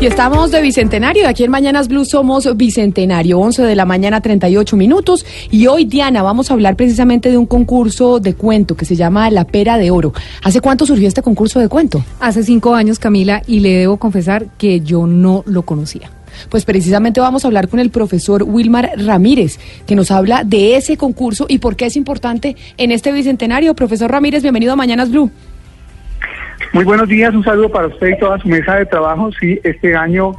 Y estamos de Bicentenario. Aquí en Mañanas Blue somos Bicentenario, 11 de la mañana, 38 minutos. Y hoy, Diana, vamos a hablar precisamente de un concurso de cuento que se llama La Pera de Oro. ¿Hace cuánto surgió este concurso de cuento? Hace cinco años, Camila, y le debo confesar que yo no lo conocía. Pues precisamente vamos a hablar con el profesor Wilmar Ramírez, que nos habla de ese concurso y por qué es importante en este bicentenario. Profesor Ramírez, bienvenido a Mañanas Blue. Muy buenos días, un saludo para usted y toda su mesa de trabajo. Sí, este año,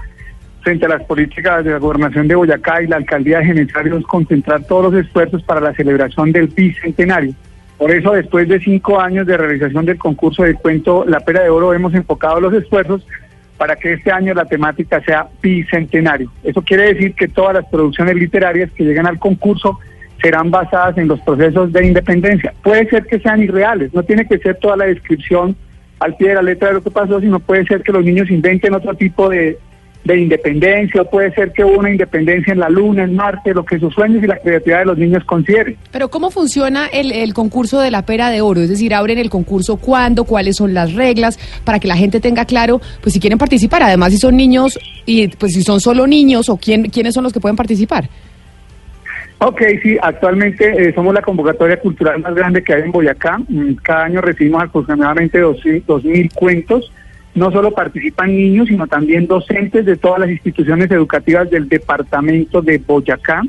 frente a las políticas de la gobernación de Boyacá y la alcaldía de Genesario, concentrar todos los esfuerzos para la celebración del bicentenario. Por eso, después de cinco años de realización del concurso de cuento La Pera de Oro, hemos enfocado los esfuerzos para que este año la temática sea bicentenario. Eso quiere decir que todas las producciones literarias que llegan al concurso serán basadas en los procesos de independencia. Puede ser que sean irreales, no tiene que ser toda la descripción al pie de la letra de lo que pasó, sino puede ser que los niños inventen otro tipo de, de independencia, o puede ser que hubo una independencia en la Luna, en Marte, lo que sus sueños y la creatividad de los niños consideren. Pero ¿cómo funciona el, el concurso de la pera de oro? Es decir, abren el concurso cuándo, cuáles son las reglas, para que la gente tenga claro, pues si quieren participar, además si son niños y pues si son solo niños o quién, quiénes son los que pueden participar. Ok, sí, actualmente eh, somos la convocatoria cultural más grande que hay en Boyacá. Mm, Cada año recibimos aproximadamente 2.000 cuentos no solo participan niños, sino también docentes de todas las instituciones educativas del departamento de Boyacá.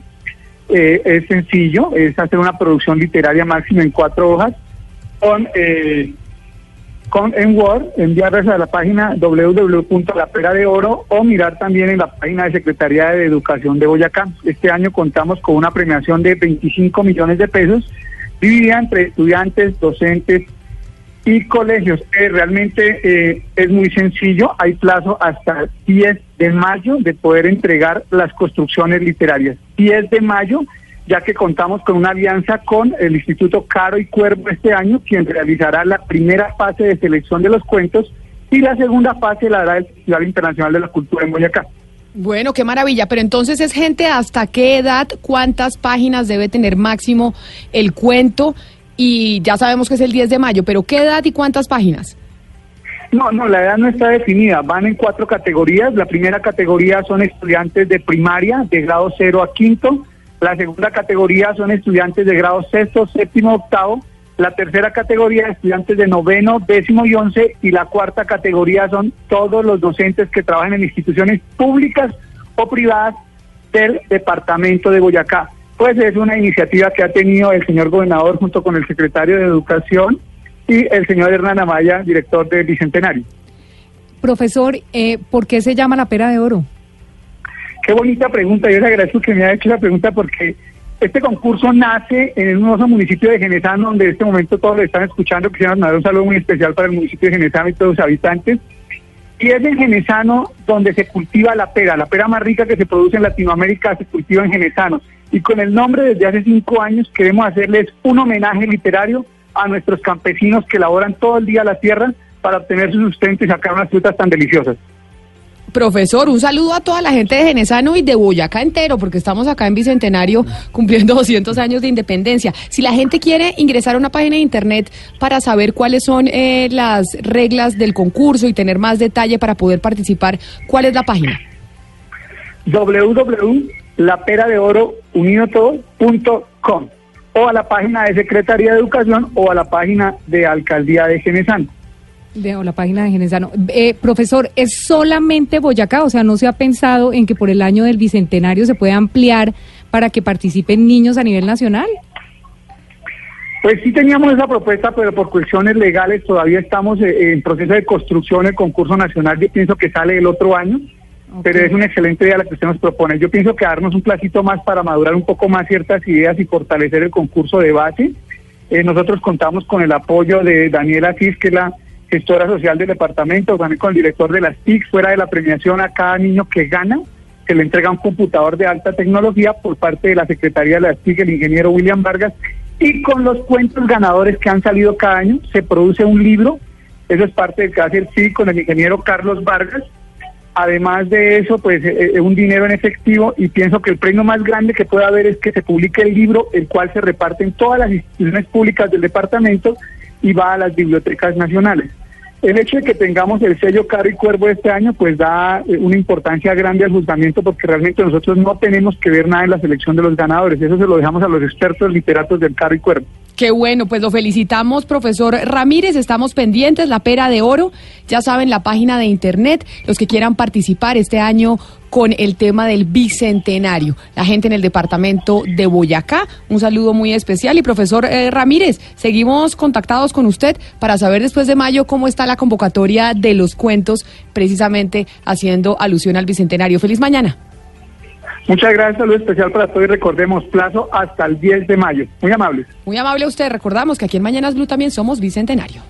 Eh, es sencillo, es hacer una producción literaria máxima en cuatro hojas con, eh, con en Word, enviarlas a la página www.lapera-de-oro o mirar también en la página de Secretaría de Educación de Boyacá. Este año contamos con una premiación de 25 millones de pesos dividida entre estudiantes, docentes, y colegios. Eh, realmente eh, es muy sencillo, hay plazo hasta 10 de mayo de poder entregar las construcciones literarias. 10 de mayo, ya que contamos con una alianza con el Instituto Caro y Cuervo este año, quien realizará la primera fase de selección de los cuentos y la segunda fase la hará el Festival Internacional de la Cultura en Boyacá. Bueno, qué maravilla, pero entonces es gente hasta qué edad, cuántas páginas debe tener máximo el cuento y ya sabemos que es el 10 de mayo, pero ¿qué edad y cuántas páginas? No, no, la edad no está definida. Van en cuatro categorías. La primera categoría son estudiantes de primaria, de grado 0 a quinto. La segunda categoría son estudiantes de grado sexto, séptimo, octavo. La tercera categoría, estudiantes de noveno, décimo y once. Y la cuarta categoría son todos los docentes que trabajan en instituciones públicas o privadas del departamento de Boyacá. Pues es una iniciativa que ha tenido el señor gobernador junto con el secretario de Educación y el señor Hernán Amaya, director del Bicentenario. Profesor, eh, ¿por qué se llama la pera de oro? Qué bonita pregunta, yo le agradezco que me haya hecho la pregunta porque este concurso nace en el hermoso municipio de Genesano, donde en este momento todos lo están escuchando. Quisiera mandar un saludo muy especial para el municipio de Genesano y todos sus habitantes. Y es en Genesano donde se cultiva la pera, la pera más rica que se produce en Latinoamérica se cultiva en Genesano. Y con el nombre desde hace cinco años queremos hacerles un homenaje literario a nuestros campesinos que laboran todo el día la tierra para obtener su sustento y sacar unas frutas tan deliciosas. Profesor, un saludo a toda la gente de Genesano y de Boyacá entero, porque estamos acá en Bicentenario cumpliendo 200 años de independencia. Si la gente quiere ingresar a una página de internet para saber cuáles son eh, las reglas del concurso y tener más detalle para poder participar, ¿cuál es la página? www.laperadeorounidotodo.com o a la página de Secretaría de Educación o a la página de Alcaldía de Genesano. Veo la página de Genesano. Eh, profesor, ¿es solamente Boyacá? O sea, ¿no se ha pensado en que por el año del Bicentenario se puede ampliar para que participen niños a nivel nacional? Pues sí teníamos esa propuesta, pero por cuestiones legales todavía estamos eh, en proceso de construcción del concurso nacional. Yo pienso que sale el otro año, pero es una excelente idea la que usted nos propone. Yo pienso que darnos un placito más para madurar un poco más ciertas ideas y fortalecer el concurso de base. Eh, nosotros contamos con el apoyo de Daniela Cis, que es la gestora social del departamento, también con el director de las TIC, fuera de la premiación a cada niño que gana, se le entrega un computador de alta tecnología por parte de la Secretaría de las TIC, el ingeniero William Vargas, y con los cuentos ganadores que han salido cada año se produce un libro, eso es parte del que hace el TIC con el ingeniero Carlos Vargas, Además de eso, pues eh, eh, un dinero en efectivo y pienso que el premio más grande que puede haber es que se publique el libro, el cual se reparte en todas las instituciones públicas del departamento y va a las bibliotecas nacionales. El hecho de que tengamos el sello Caro y Cuervo este año, pues da eh, una importancia grande al juzgamiento porque realmente nosotros no tenemos que ver nada en la selección de los ganadores. Eso se lo dejamos a los expertos literatos del Caro y Cuervo. Qué bueno, pues lo felicitamos, profesor Ramírez. Estamos pendientes, la pera de oro. Ya saben, la página de internet, los que quieran participar este año con el tema del bicentenario. La gente en el departamento de Boyacá, un saludo muy especial. Y profesor eh, Ramírez, seguimos contactados con usted para saber después de mayo cómo está la convocatoria de los cuentos, precisamente haciendo alusión al bicentenario. Feliz mañana. Muchas gracias, saludo especial para todos y recordemos plazo hasta el 10 de mayo. Muy amables. Muy amable usted, recordamos que aquí en Mañanas Blue también somos bicentenario.